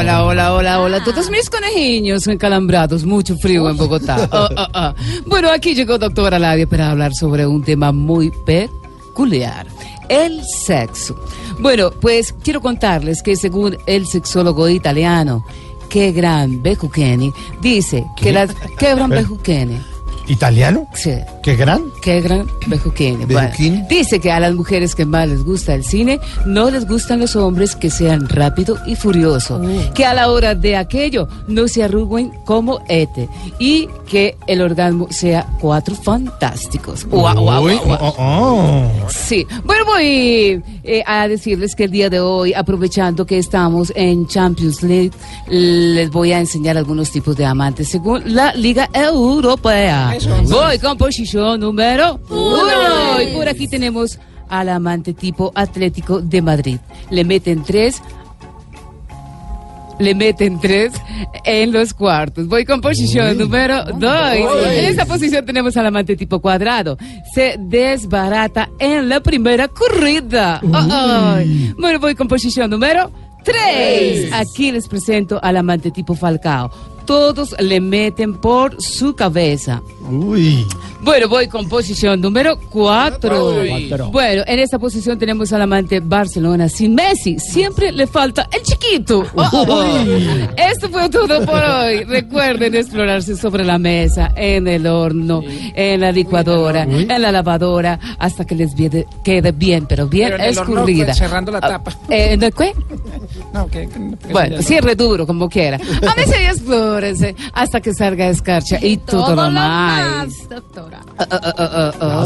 Hola, hola, hola, hola. Todos mis conejiños encalambrados, mucho frío en Bogotá. Oh, oh, oh. Bueno, aquí llegó doctora Labia para hablar sobre un tema muy peculiar. El sexo. Bueno, pues quiero contarles que según el sexólogo italiano, que gran Beccuceni, dice que las... ¿Qué gran? ¿Italiano? Sí. ¿Qué gran? Qué gran. Bueno, Bejuquini. dice que a las mujeres que más les gusta el cine, no les gustan los hombres que sean rápido y furioso. Que a la hora de aquello no se arruguen como Ete. Y que el orgasmo sea cuatro fantásticos. Guau. oh, oh. Sí, bueno, voy eh, a decirles que el día de hoy, aprovechando que estamos en Champions League, les voy a enseñar algunos tipos de amantes según la Liga Europea. Voy con posición número uno. Y por aquí tenemos al amante tipo Atlético de Madrid. Le meten tres. Le meten tres en los cuartos. Voy con posición número dos. En esta posición tenemos al amante tipo cuadrado. Se desbarata en la primera corrida. Oh, oh. Bueno, voy con posición número tres. Aquí les presento al amante tipo Falcao. Todos le meten por su cabeza. Uy. Bueno, voy con posición número 4. Cuatro. Bueno, en esta posición tenemos al amante Barcelona sin Messi. Siempre le falta el chiquito. Oh, oh, oh. Esto fue todo por hoy. Recuerden explorarse sobre la mesa, en el horno, en la licuadora, en la lavadora, hasta que les quede bien, pero bien Pero en el horno, escurrida. pues, cerrando la tapa. Ah, eh, ¿de qué? No, que, Bueno, cierre duro, como quiera. A veces y explórense hasta que salga escarcha y todo, lo más. doctora. Ah, ah, ah, ah, ah.